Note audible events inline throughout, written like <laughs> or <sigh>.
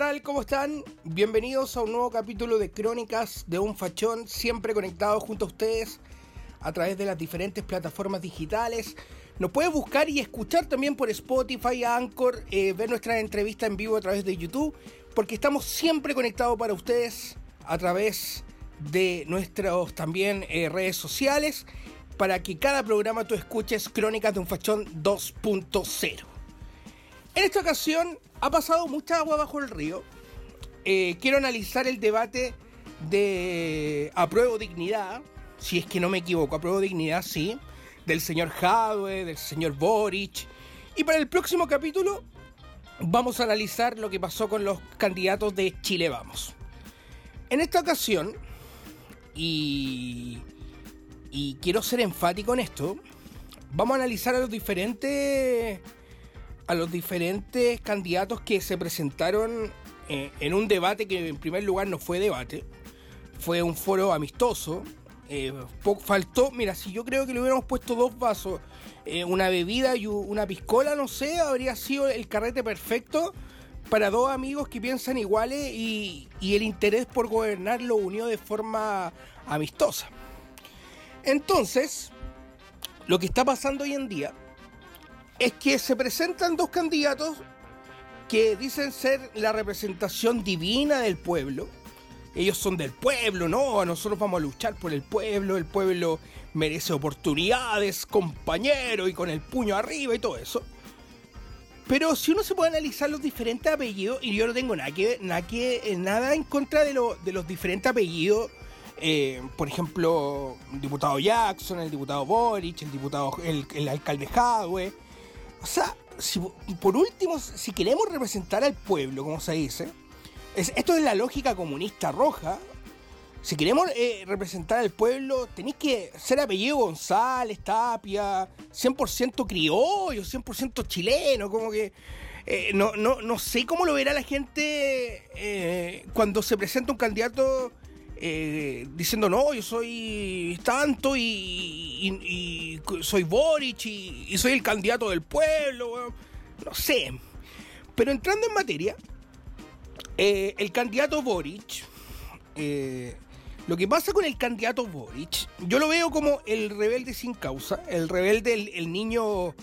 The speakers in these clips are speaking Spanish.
Tal? ¿Cómo están? Bienvenidos a un nuevo capítulo de Crónicas de un Fachón, siempre conectados junto a ustedes a través de las diferentes plataformas digitales. Nos puedes buscar y escuchar también por Spotify, Anchor, eh, ver nuestra entrevista en vivo a través de YouTube, porque estamos siempre conectados para ustedes a través de nuestras también eh, redes sociales, para que cada programa tú escuches Crónicas de un Fachón 2.0. En esta ocasión ha pasado mucha agua bajo el río. Eh, quiero analizar el debate de apruebo dignidad, si es que no me equivoco, apruebo dignidad, sí, del señor Jadwe, del señor Boric. Y para el próximo capítulo vamos a analizar lo que pasó con los candidatos de Chile Vamos. En esta ocasión, y, y quiero ser enfático en esto, vamos a analizar a los diferentes a los diferentes candidatos que se presentaron eh, en un debate que en primer lugar no fue debate, fue un foro amistoso. Eh, faltó, mira, si yo creo que le hubiéramos puesto dos vasos, eh, una bebida y una piscola, no sé, habría sido el carrete perfecto para dos amigos que piensan iguales y, y el interés por gobernar lo unió de forma amistosa. Entonces, lo que está pasando hoy en día es que se presentan dos candidatos que dicen ser la representación divina del pueblo. Ellos son del pueblo, ¿no? Nosotros vamos a luchar por el pueblo, el pueblo merece oportunidades, compañero, y con el puño arriba y todo eso. Pero si uno se puede analizar los diferentes apellidos, y yo no tengo nada, que, nada, que, nada en contra de, de los diferentes apellidos, eh, por ejemplo, el diputado Jackson, el diputado Boric, el diputado, el, el alcalde Jadwe, o sea, si, por último, si queremos representar al pueblo, como se dice, esto es la lógica comunista roja. Si queremos eh, representar al pueblo, tenéis que ser apellido González, Tapia, 100% criollo, 100% chileno, como que... Eh, no, no, no sé cómo lo verá la gente eh, cuando se presenta un candidato eh, diciendo no, yo soy tanto y, soy Boric y, soy el candidato del pueblo, no sé. Pero entrando en materia, eh, el candidato Boric, eh, lo que pasa con el candidato Boric, yo lo veo como el rebelde sin causa, el rebelde, el niño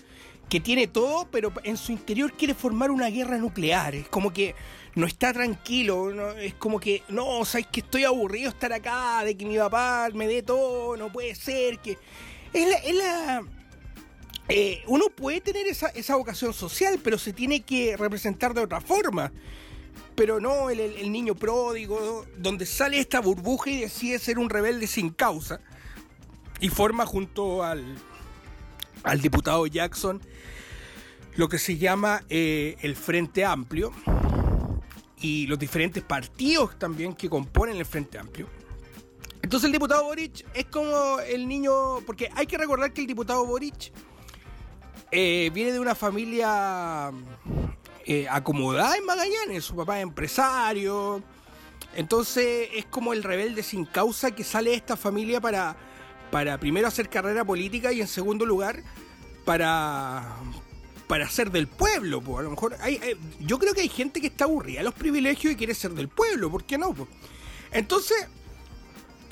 que tiene todo, pero en su interior quiere formar una guerra nuclear. Es como que no está tranquilo, es como que, no, sabes que estoy aburrido estar acá, de que mi papá me dé todo, no puede ser, que... Es la... Eh, uno puede tener esa, esa vocación social, pero se tiene que representar de otra forma. Pero no el, el niño pródigo, donde sale esta burbuja y decide ser un rebelde sin causa. Y forma junto al, al diputado Jackson lo que se llama eh, el Frente Amplio y los diferentes partidos también que componen el Frente Amplio. Entonces el diputado Boric es como el niño, porque hay que recordar que el diputado Boric eh, viene de una familia eh, acomodada en Magallanes, su papá es empresario, entonces es como el rebelde sin causa que sale de esta familia para para primero hacer carrera política y en segundo lugar para para ser del pueblo, a lo mejor hay, yo creo que hay gente que está aburrida los privilegios y quiere ser del pueblo, ¿por qué no? Entonces,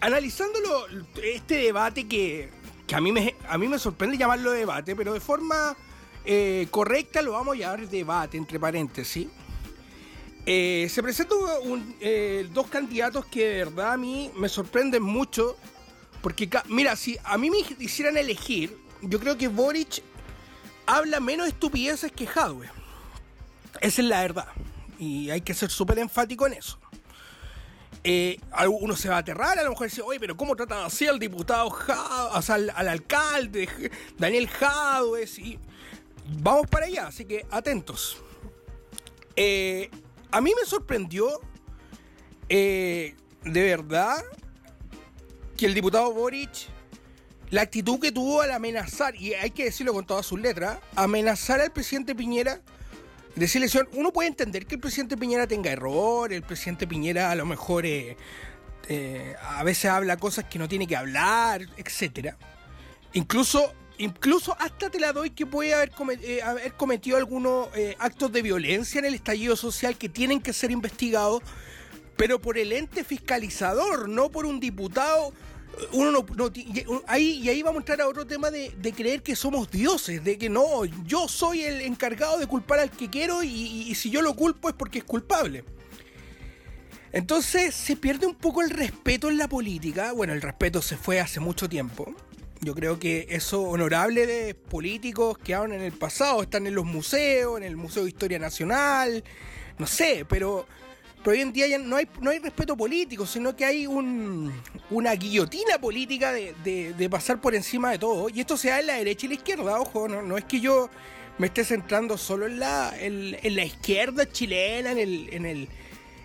analizándolo este debate que, a mí me a mí me sorprende llamarlo debate, pero de forma eh, correcta lo vamos a llamar debate entre paréntesis. Eh, se presentan eh, dos candidatos que de verdad a mí me sorprenden mucho porque, mira, si a mí me hicieran elegir, yo creo que Boric habla menos estupideces que Hadwe. Esa es la verdad. Y hay que ser súper enfático en eso. Eh, uno se va a aterrar, a lo mejor dice, oye, pero ¿cómo tratan así al diputado Jadwe, o sea, al, alcalde <laughs> Daniel Jadwe? Vamos para allá, así que atentos. Eh, a mí me sorprendió, eh, de verdad, que el diputado Boric, la actitud que tuvo al amenazar, y hay que decirlo con todas sus letras, amenazar al presidente Piñera, decirle, señor, uno puede entender que el presidente Piñera tenga error, el presidente Piñera a lo mejor eh, eh, a veces habla cosas que no tiene que hablar, etcétera. Incluso, incluso hasta te la doy que puede haber, eh, haber cometido algunos actos de violencia en el estallido social que tienen que ser investigados pero por el ente fiscalizador, no por un diputado. Uno no, ahí, y ahí vamos a entrar a otro tema de, creer que somos dioses, de que no, yo soy el encargado de culpar al que quiero y, si yo lo culpo es porque es culpable. Entonces se pierde un poco el respeto en la política. Bueno, el respeto se fue hace mucho tiempo. Yo creo que eso honorable de políticos que hablan en el pasado, están en los museos, en el Museo de Historia Nacional, no sé, pero pero hoy en día ya no hay, no hay respeto político, sino que hay una guillotina política de, pasar por encima de todo. Y esto se da en la derecha y la izquierda, ojo, no, no es que yo me esté centrando solo en la, en, la izquierda chilena, en el, en el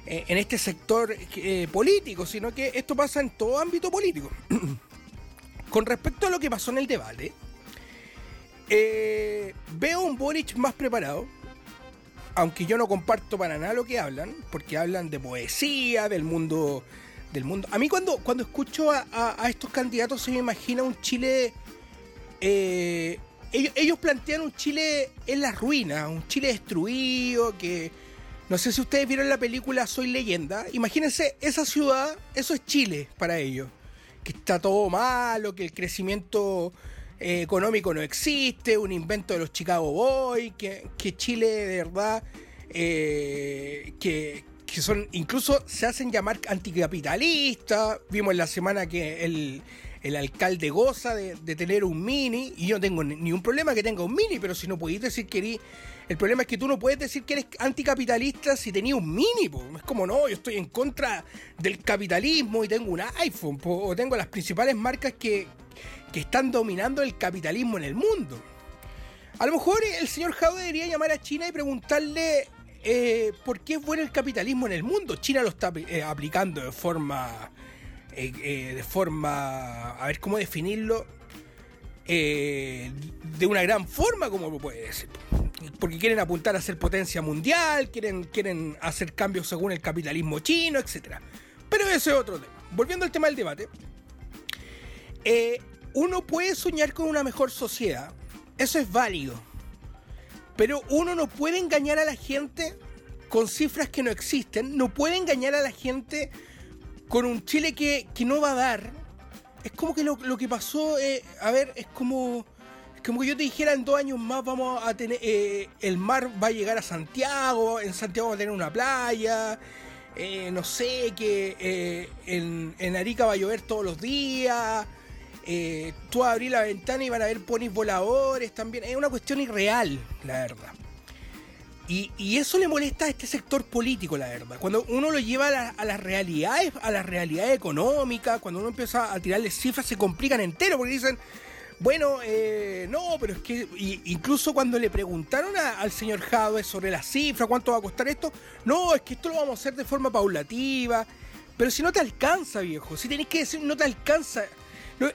eh, en este sector eh, político, sino que esto pasa en todo ámbito político. <clears throat> Con respecto a lo que pasó en el debate, eh, veo un Boric más preparado, aunque yo no comparto para nada lo que hablan, porque hablan de poesía, del mundo. Del mundo. A mí cuando, cuando escucho a, estos candidatos se me imagina un Chile. Eh, ellos, plantean un Chile en la ruina, un Chile destruido, que. No sé si ustedes vieron la película Soy leyenda. Imagínense esa ciudad, eso es Chile para ellos. Que está todo malo, que el crecimiento eh, económico no existe, un invento de los Chicago Boys, que, Chile de verdad, eh, que, son, incluso se hacen llamar anticapitalistas. Vimos en la semana que el, alcalde goza de, tener un mini, y yo no tengo ni un problema que tenga un mini, pero si no podéis decir que eres, el problema es que tú no puedes decir que eres anticapitalista si tenías un mini, es como no, yo estoy en contra del capitalismo y tengo un iPhone, o tengo las principales marcas que, que están dominando el capitalismo en el mundo. A lo mejor el señor Jao debería llamar a China y preguntarle eh, por qué es bueno el capitalismo en el mundo. China lo está eh, aplicando de forma, eh, de forma, a ver cómo definirlo, de una gran forma, como puede decir. Porque quieren apuntar a ser potencia mundial, quieren, quieren hacer cambios según el capitalismo chino, etc. Pero ese es otro tema. Volviendo al tema del debate. Uno puede soñar con una mejor sociedad, eso es válido, pero uno no puede engañar a la gente con cifras que no existen, no puede engañar a la gente con un Chile que, no va a dar. Es como que lo, que pasó, eh, a ver, es como, como que yo te dijera en dos años más vamos a tener, eh, el mar va a llegar a Santiago, en Santiago va a tener una playa, eh, no sé, que en, en Arica va a llover todos los días eh, tú abrir la ventana y van a ver ponis voladores también. Es una cuestión irreal, la verdad. Y, eso le molesta a este sector político, la verdad. Cuando uno lo lleva a, las realidades, a las realidades económicas, cuando uno empieza a tirarle cifras, se complican entero porque dicen, bueno, eh, no, pero es que incluso cuando le preguntaron al señor Jadwe sobre la cifra, cuánto va a costar esto, no, es que esto lo vamos a hacer de forma paulativa. Pero si no te alcanza, viejo, si tenés que decir no te alcanza,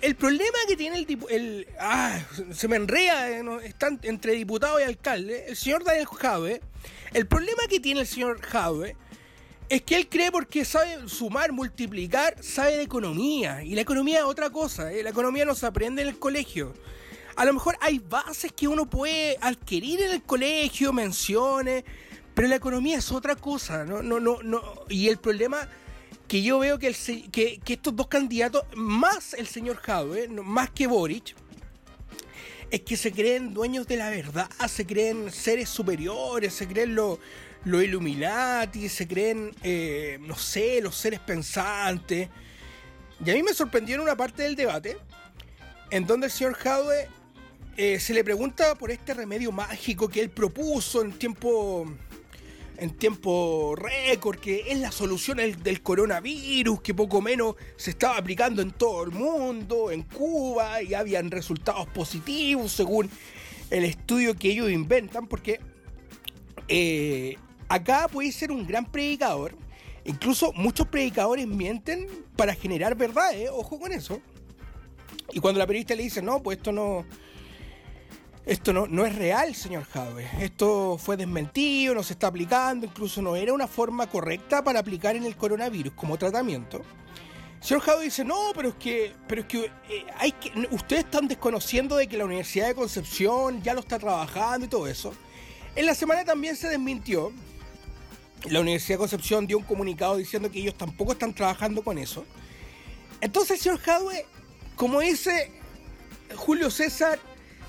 el problema que tiene el el, ah, se me enrea, eh, están entre diputado y alcalde, el señor Daniel Jadwe, el problema que tiene el señor Jadwe es que él cree porque sabe sumar, multiplicar, sabe de economía. Y la economía es otra cosa, eh, la economía no se aprende en el colegio. A lo mejor hay bases que uno puede adquirir en el colegio, menciones, pero la economía es otra cosa, no, no, no, no. Y el problema que yo veo que, estos dos candidatos, más el señor Jadwe, más que Boric, es que se creen dueños de la verdad, se creen seres superiores, se creen los lo Illuminati, se creen, eh, no sé, los seres pensantes. Y a mí me sorprendió en una parte del debate, en donde el señor Jadwe eh, se le pregunta por este remedio mágico que él propuso en tiempo en tiempo récord, que es la solución del, coronavirus, que poco menos se estaba aplicando en todo el mundo, en Cuba, y habían resultados positivos según el estudio que ellos inventan, porque eh, acá puede ser un gran predicador Incluso muchos predicadores mienten para generar verdad, ¿eh? ojo con eso. Y cuando la periodista le dice, no, pues esto no, esto no, no es real, señor Jave. Esto fue desmentido, no se está aplicando, incluso no era una forma correcta para aplicar en el coronavirus como tratamiento. Señor Jave dice, no, pero es que, pero es que, eh, hay que ustedes están desconociendo de que la Universidad de Concepción ya lo está trabajando y todo eso. En la semana también se desmintió. La Universidad de Concepción dio un comunicado diciendo que ellos tampoco están trabajando con eso. Entonces, señor Jadwe, como dice Julio César,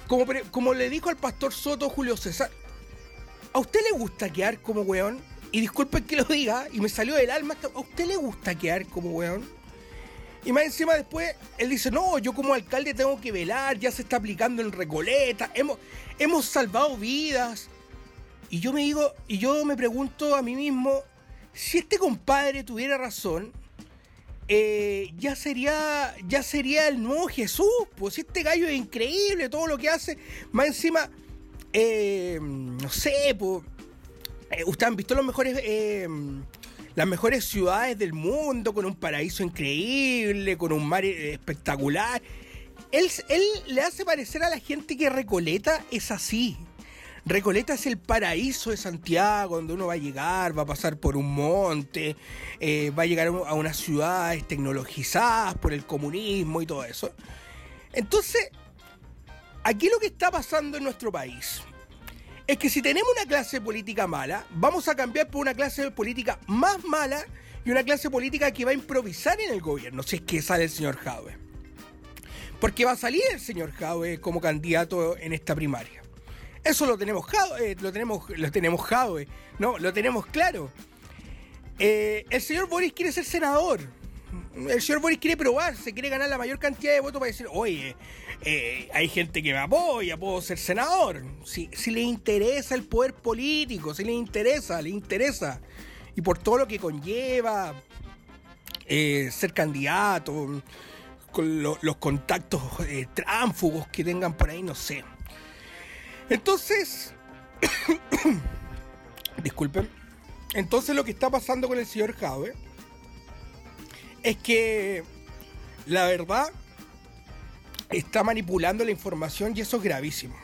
como, como le dijo al pastor Soto Julio César, ¿a usted le gusta quedar como weón? Y disculpen que lo diga, y me salió del alma, ¿a usted le gusta quedar como weón? Y más encima después, él dice, no, yo como alcalde tengo que velar, ya se está aplicando en Recoleta, hemos, hemos salvado vidas. Y yo me digo, y yo me pregunto a mí mismo, si este compadre tuviera razón, eh, ya sería ya sería el nuevo Jesús. Pues este gallo es increíble, todo lo que hace. Más encima, eh, no sé, pues, ustedes han visto los mejores, las mejores ciudades del mundo, con un paraíso increíble, con un mar espectacular. Él, él le hace parecer a la gente que Recoleta es así. Recoleta es el paraíso de Santiago, donde uno va a llegar, va a pasar por un monte, eh, va a llegar a unas ciudades tecnologizadas por el comunismo y todo eso. Entonces, aquí lo que está pasando en nuestro país es que si tenemos una clase política mala, vamos a cambiar por una clase política más mala y una clase política que va a improvisar en el gobierno, si es que sale el señor Jaue. Porque va a salir el señor Jaue como candidato en esta primaria. Eso lo tenemos, eh, lo tenemos, lo tenemos no, lo tenemos claro. Eh, el señor Boris quiere ser senador. El señor Boris quiere probarse, quiere ganar la mayor cantidad de votos para decir, oye, eh, hay gente que me apoya, puedo ser senador. Si, si le interesa el poder político, si le interesa, le interesa. Y por todo lo que conlleva ser candidato, los contactos tránfugos que tengan por ahí, no sé. Entonces, <coughs> disculpen, entonces lo que está pasando con el señor Jave es que la verdad está manipulando la información y eso es gravísimo.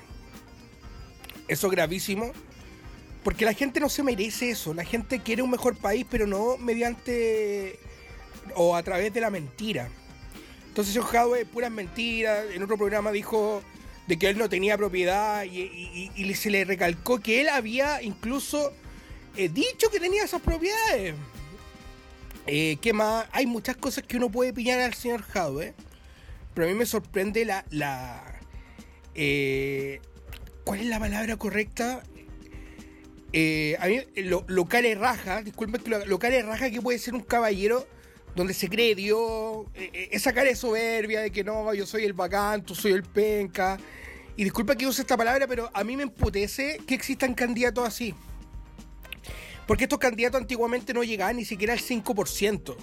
Eso es gravísimo porque la gente no se merece eso. La gente quiere un mejor país, pero no mediante o a través de la mentira. Entonces, señor Jadwe, puras mentiras. En otro programa dijo de que él no tenía propiedad y, se le recalcó que él había incluso eh, dicho que tenía esas propiedades. Eh, ¿Qué más? Hay muchas cosas que uno puede pillar al señor Jadwe, pero a mí me sorprende la... la eh, ¿Cuál es la palabra correcta? a mí lo, lo raja, disculpen que lo, lo que puede ser un caballero donde se cree Dios, eh, eh, esa cara de soberbia de que no, yo soy el bacán, tú soy el penca. Y disculpa que use esta palabra, pero a mí me emputece que existan candidatos así. Porque estos candidatos antiguamente no llegaban ni siquiera al 5%.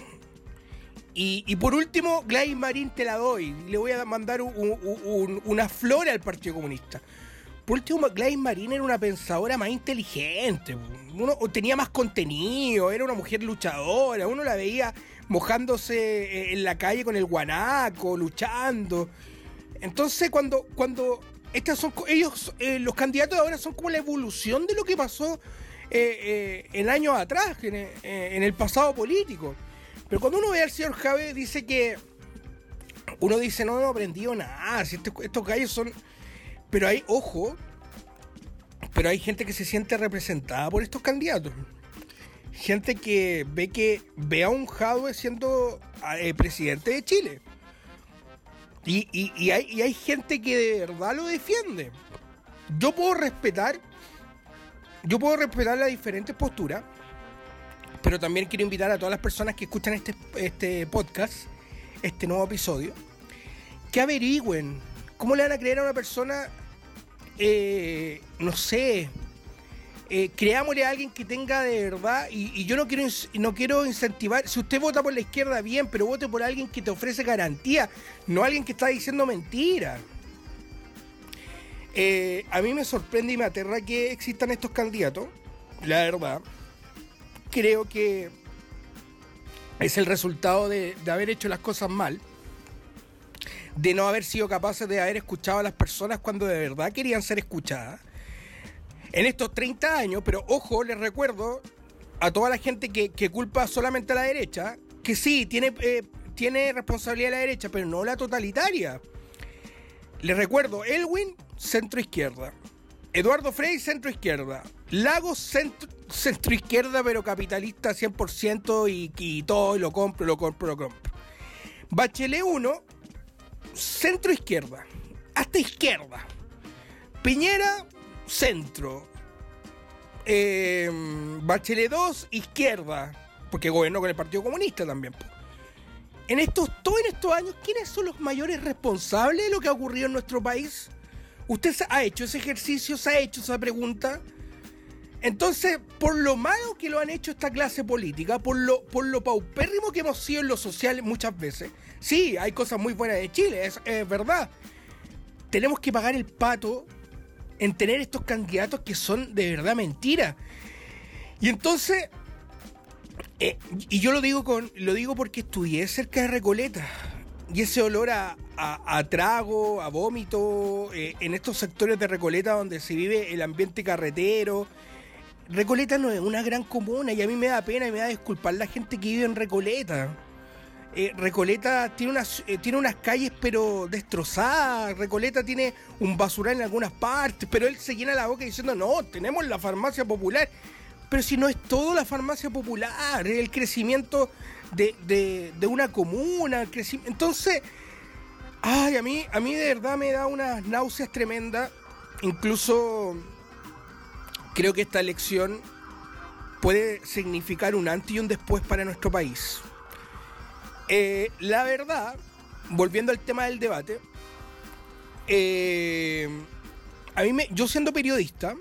Y, y por último, Gladys Marín te la doy. Le voy a mandar una flor al Partido Comunista. Por último, Gladys Marín era una pensadora más inteligente. Uno, tenía más contenido, era una mujer luchadora. Uno la veía mojándose eh, en la calle con el guanaco, luchando. Entonces, cuando, cuando estas son ellos, eh, los candidatos de ahora son como la evolución de lo que pasó eh, en años atrás, en, el pasado político. Pero cuando uno ve al señor Javé, dice que uno dice, no, no aprendido nada, si estos, estos gallos son... Pero hay, ojo, pero hay gente que se siente representada por estos candidatos gente que ve que ve a un Jadwe siendo eh, presidente de Chile. Y, hay, gente que de verdad lo defiende. Yo puedo respetar, yo puedo respetar las diferentes posturas, pero también quiero invitar a todas las personas que escuchan este, este podcast, este nuevo episodio, que averigüen cómo le van a creer a una persona, eh, no sé, eh, creámosle a alguien que tenga de verdad, y, yo no quiero, no quiero incentivar, si usted vota por la izquierda, bien, pero vote por alguien que te ofrece garantía, no alguien que está diciendo mentiras. Eh, a mí me sorprende y me aterra que existan estos candidatos, la verdad. Creo que es el resultado de haber hecho las cosas mal, de no haber sido capaces de haber escuchado a las personas cuando de verdad querían ser escuchadas. En estos 30 años, pero ojo, les recuerdo a toda la gente que, culpa solamente a la derecha, que sí, tiene, eh, tiene responsabilidad la derecha, pero no la totalitaria. Les recuerdo, Elwin, centro izquierda. Eduardo Frey, centro izquierda. Lagos, centro izquierda, pero capitalista 100% y, y todo, y lo compro, lo compro, lo compro. Bachelet 1, centro izquierda. Hasta izquierda. Piñera, centro. Eh, Bachelet 2, izquierda. Porque gobernó con el Partido Comunista también. En estos, todos en estos años, ¿quiénes son los mayores responsables de lo que ha ocurrido en nuestro país? ¿Usted ha hecho ese ejercicio? ¿Se ha hecho esa pregunta? Entonces, por lo malo que lo han hecho esta clase política, por lo, por lo paupérrimo que hemos sido en lo social muchas veces, sí, hay cosas muy buenas de Chile, es verdad. Tenemos que pagar el pato en tener estos candidatos que son de verdad mentira. Y entonces, eh, y yo lo digo con, lo digo porque estudié cerca de Recoleta. Y ese olor a, a, trago, a vómito, eh, en estos sectores de Recoleta donde se vive el ambiente carretero. Recoleta no es una gran comuna y a mí me da pena y me da disculpar la gente que vive en Recoleta. Eh, Recoleta tiene unas, eh, tiene unas calles pero destrozadas. Recoleta tiene un basural en algunas partes, pero él se llena la boca diciendo, no, tenemos la farmacia popular. Pero si no es todo la farmacia popular, el crecimiento de, de- de una comuna. el Entonces, ay, a mí, a mí de verdad me da unas náuseas tremendas. Incluso creo que esta elección puede significar un antes y un después para nuestro país. Eh, la verdad, volviendo al tema del debate, eh, a mí me, yo siendo periodista,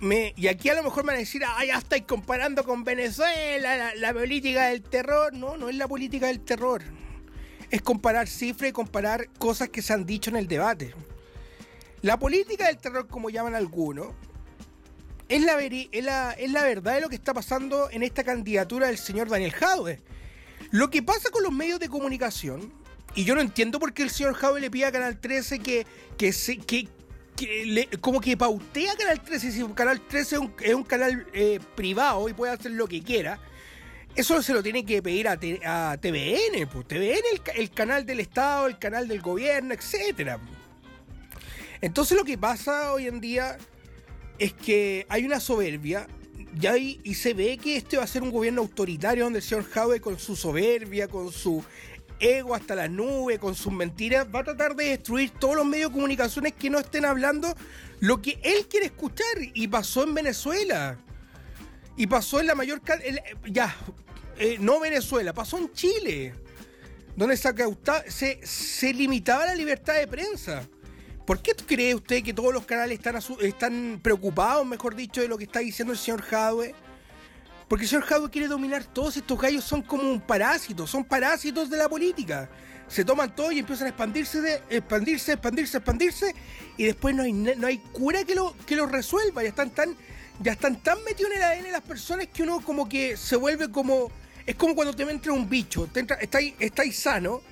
me, y aquí a lo mejor me van a decir, ah, ya estáis comparando con Venezuela, la, política del terror. No, no es la política del terror. Es comparar cifras y comparar cosas que se han dicho en el debate. La política del terror, como llaman algunos, es la, es la, es la verdad de lo que está pasando en esta candidatura del señor Daniel Jadwe. Lo que pasa con los medios de comunicación, y yo no entiendo por qué el señor Jadwe le pide a Canal 13 que, que, se, que, como que pautea Canal 13, si Canal 13 es un, canal eh, privado y puede hacer lo que quiera. Eso se lo tiene que pedir a, TVN, pues TVN el, el canal del Estado, el canal del gobierno, etcétera. Entonces lo que pasa hoy en día es que hay una soberbia y, y se ve que este va a ser un gobierno autoritario donde el señor Jadwe con su soberbia, con su ego hasta la nube, con sus mentiras, va a tratar de destruir todos los medios de comunicaciones que no estén hablando lo que él quiere escuchar. Y pasó en Venezuela. Y pasó en la mayor... ya, eh, no Venezuela, pasó en Chile. Donde se, se, se limitaba la libertad de prensa. ¿Por qué cree usted que todos los canales están, están preocupados, mejor dicho, de lo que está diciendo el señor Jadwe? Porque el señor Jadwe quiere dominar todos estos gallos, son como un parásito, son parásitos de la política. Se toman todo y empiezan a expandirse, expandirse, expandirse, expandirse, y después no hay, no hay cura que lo, que lo resuelva. Ya están tan, ya están tan metidos en el ADN las personas que uno como que se vuelve como. Es como cuando te entra un bicho, te entra, estáis, estáis sano,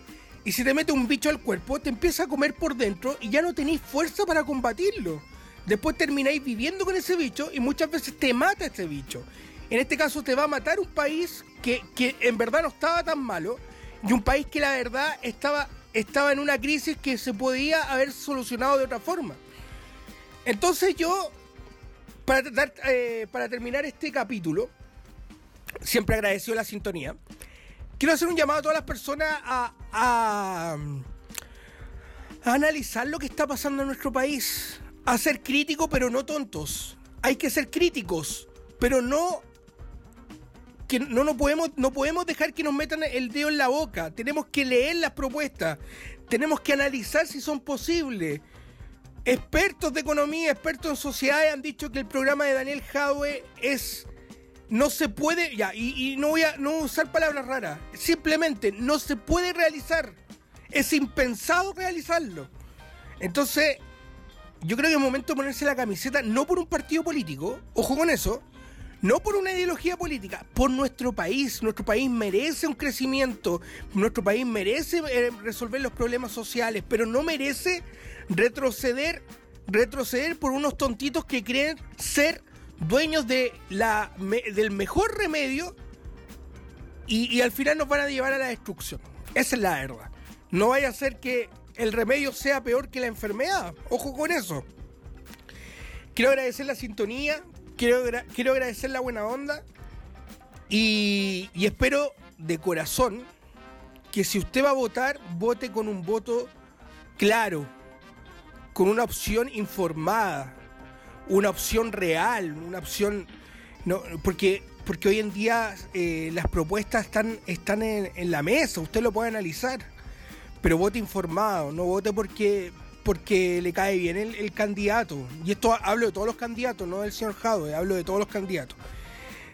y si te mete un bicho al cuerpo, te empieza a comer por dentro y ya no tenéis fuerza para combatirlo. Después termináis viviendo con ese bicho y muchas veces te mata ese bicho. En este caso te va a matar un país que, que en verdad no estaba tan malo y un país que la verdad estaba, estaba en una crisis que se podía haber solucionado de otra forma. Entonces yo, para, eh, para terminar este capítulo, siempre agradecido la sintonía, quiero hacer un llamado a todas las personas a, analizar lo que está pasando en nuestro país, a ser críticos pero no tontos. Hay que ser críticos, pero no que no, no, podemos, no podemos dejar que nos metan el dedo en la boca. Tenemos que leer las propuestas. Tenemos que analizar si son posibles. Expertos de economía, expertos en sociedades han dicho que el programa de Daniel Jadwe es. No se puede. Ya, y, no voy a no usar palabras raras. Simplemente no se puede realizar. Es impensado realizarlo. Entonces, yo creo que es momento de ponerse la camiseta, no por un partido político, ojo con eso, no por una ideología política, por nuestro país. Nuestro país merece un crecimiento, nuestro país merece eh, resolver los problemas sociales, pero no merece retroceder, retroceder por unos tontitos que creen ser dueños de la, del mejor remedio y, al final nos van a llevar a la destrucción. Esa es la verdad. No vaya a ser que el remedio sea peor que la enfermedad. Ojo con eso. Quiero agradecer la sintonía, quiero, quiero agradecer la buena onda y, y espero de corazón que si usted va a votar, vote con un voto claro, con una opción informada, una opción real, una opción... No, porque, porque hoy en día eh, las propuestas están, están en, en, la mesa, usted lo puede analizar, pero vote informado, no vote porque, porque le cae bien el, candidato. Y esto hablo de todos los candidatos, no del señor Jado, hablo de todos los candidatos.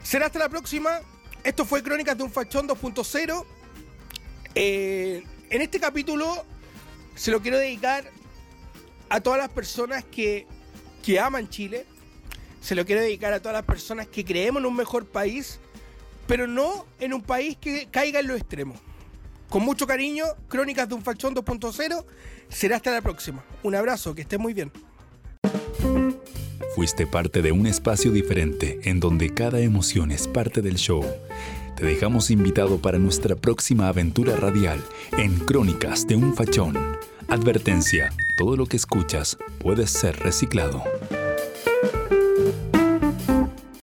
Será hasta la próxima. Esto fue Crónicas de un Fachón 2.0. Eh, en este capítulo se lo quiero dedicar a todas las personas que, que aman Chile. Se lo quiero dedicar a todas las personas que creemos en un mejor país, pero no en un país que caiga en lo extremo. Con mucho cariño, Crónicas de un Fachón 2.0. Será hasta la próxima. Un abrazo, que esté muy bien. Fuiste parte de un espacio diferente en donde cada emoción es parte del show. Te dejamos invitado para nuestra próxima aventura radial en Crónicas de un Fachón. Advertencia, todo lo que escuchas puede ser reciclado.